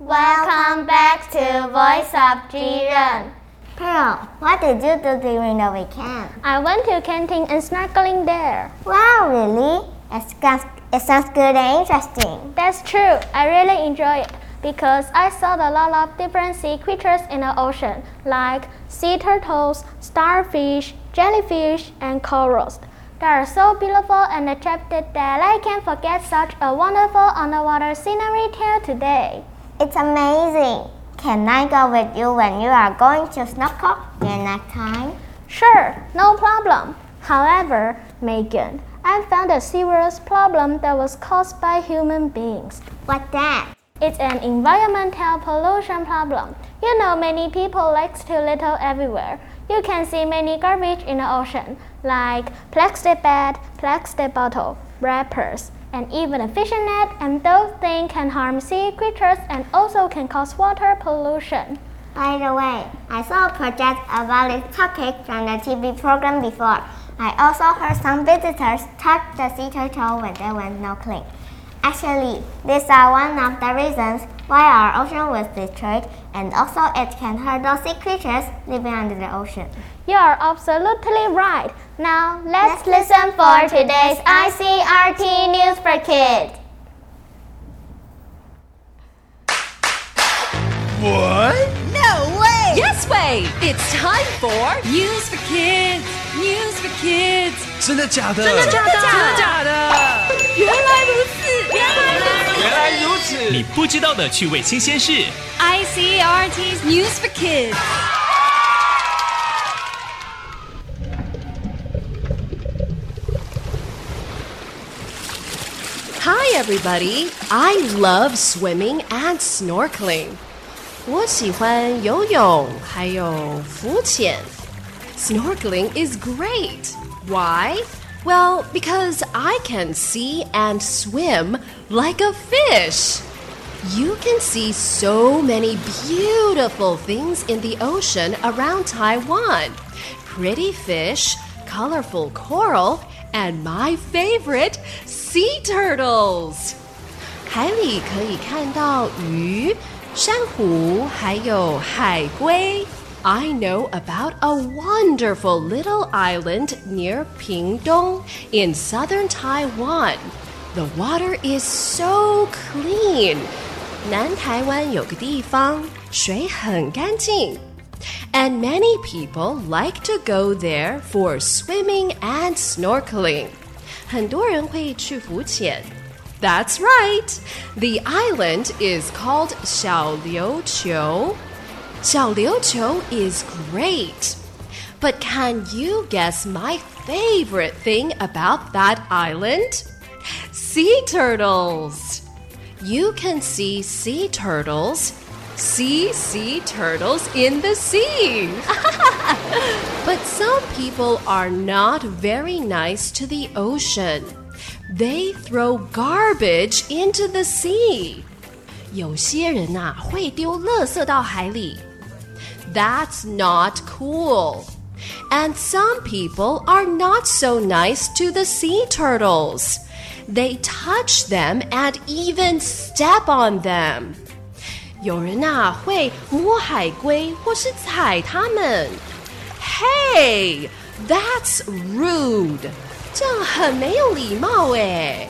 Welcome back to Voice of Jiren. Pearl, what did you do during the weekend? I went to Kenting and snorkeling there. Wow, really? It sounds, it sounds good and interesting. That's true. I really enjoy it because I saw a lot of different sea creatures in the ocean, like sea turtles, starfish, jellyfish, and corals. They are so beautiful and attractive that I can't forget such a wonderful underwater scenery till today. It's amazing. Can I go with you when you are going to snorkel during next time? Sure, no problem. However, Megan, I found a serious problem that was caused by human beings. What's that? It's an environmental pollution problem. You know, many people like to litter everywhere. You can see many garbage in the ocean, like plastic bag, plastic bottle, wrappers, and even a fishing net, and those things can harm sea creatures and also can cause water pollution. By the way, I saw a project about this topic from the TV program before. I also heard some visitors touch the sea turtle when they went snorkeling. Actually, these are one of the reasons why our ocean was destroyed, and also it can hurt those sea creatures living under the ocean. You are absolutely right. Now let's, let's listen for today's ICRT News for Kids. What? No way! Yes way! It's time for News for Kids. News for Kids. 真的假的？真的假的？真的假的？原来如此，原来如此。 原来如此！你不知道的趣味新鲜事。 ICRT's News for Kids. Hi, everybody. I love swimming and snorkeling. 我喜欢游泳，还有浮潜。Snorkeling is great. Why? Well, because I can see and swim like a fish. You can see so many beautiful things in the ocean around Taiwan pretty fish, colorful coral, and my favorite, sea turtles. 海里可以看到鱼、珊瑚，还有海龟。 I know about a wonderful little island near Pingdong in southern Taiwan. The water is so clean. 南台湾有个地方水很干净。And many people like to go there for swimming and snorkeling. 很多人会去浮潜。That's right. The island is called 小 琉球。小琉球 is great. But can you guess my favorite thing about that island? Sea turtles. You can see sea turtles, see sea turtles in the sea. but some people are not very nice to the ocean. They throw garbage into the sea. 有些人呐、会丢垃圾到海里。 That's not cool. And some people are not so nice to the sea turtles. They touch them and even step on them. 有人呐、会摸海龟或是踩它们。Hey, that's rude. 这样很没有礼貌诶。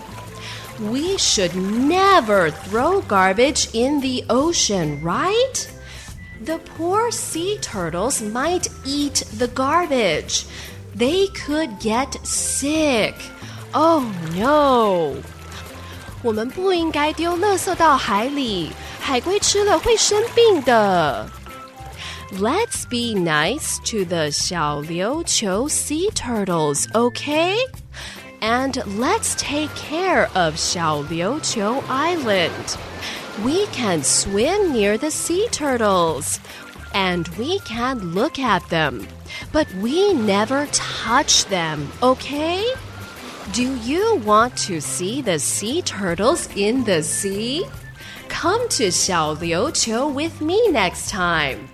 We should never throw garbage in the ocean, right? The poor sea turtles might eat the garbage. They could get sick. Oh no! 我们不应该丢垃圾到海里，海龟吃了会生病的。Let's be nice to the 小琉球 sea turtles, okay? And let's take care of 小琉球 Island. We can swim near the sea turtles and we can look at them, but we never touch them, okay? Do you want to see the sea turtles in the sea? Come to Xiaoliuqiu with me next time.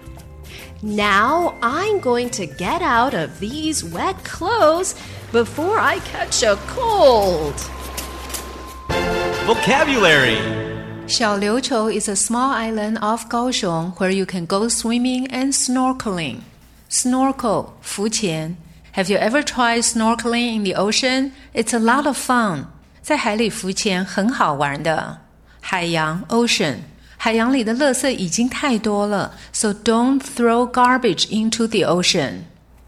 Now I'm going to get out of these wet clothes before I catch a cold. Vocabulary 小琉球 is a small island off Kaohsiung where you can go swimming and snorkeling. Snorkel 浮潜 Have you ever tried snorkeling in the ocean? It's a lot of fun. 在海里浮潜很好玩的。海洋 ocean 海洋里的垃圾已经太多了，so don't throw garbage into the ocean.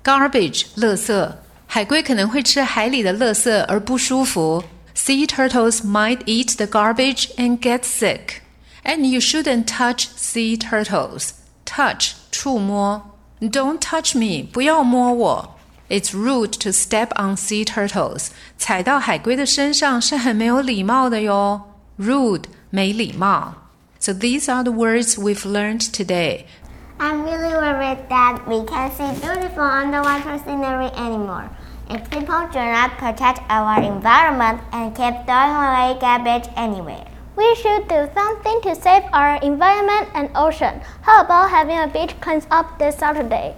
Garbage 垃圾，海龟可能会吃海里的垃圾而不舒服。 Sea turtles might eat the garbage and get sick. And you shouldn't touch sea turtles. Touch 触摸，Don't touch me 不要摸我。It's rude to step on sea turtles. 踩到海龟的身上是很没有礼貌的哟。Rude 没礼貌。So these are the words we've learned today. I'm really worried that we can't see beautiful underwater scenery anymore. If people do not protect our environment and keep throwing away garbage anywhere. We should do something to save our environment and ocean. How about having a beach cleans up this Saturday?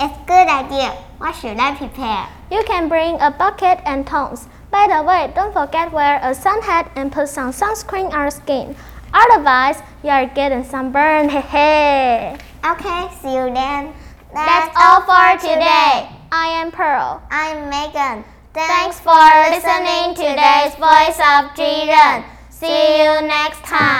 It's a good idea. What should I prepare? You can bring a bucket and tongs. By the way, don't forget wear a sun hat and put some sunscreen on your skin. Otherwise, you are getting sunburned. Hey hey. Okay, see you then. That's all for today. I am Pearl. I'm Megan. Thanks for listening to today's Voice of Jiren. See you next time.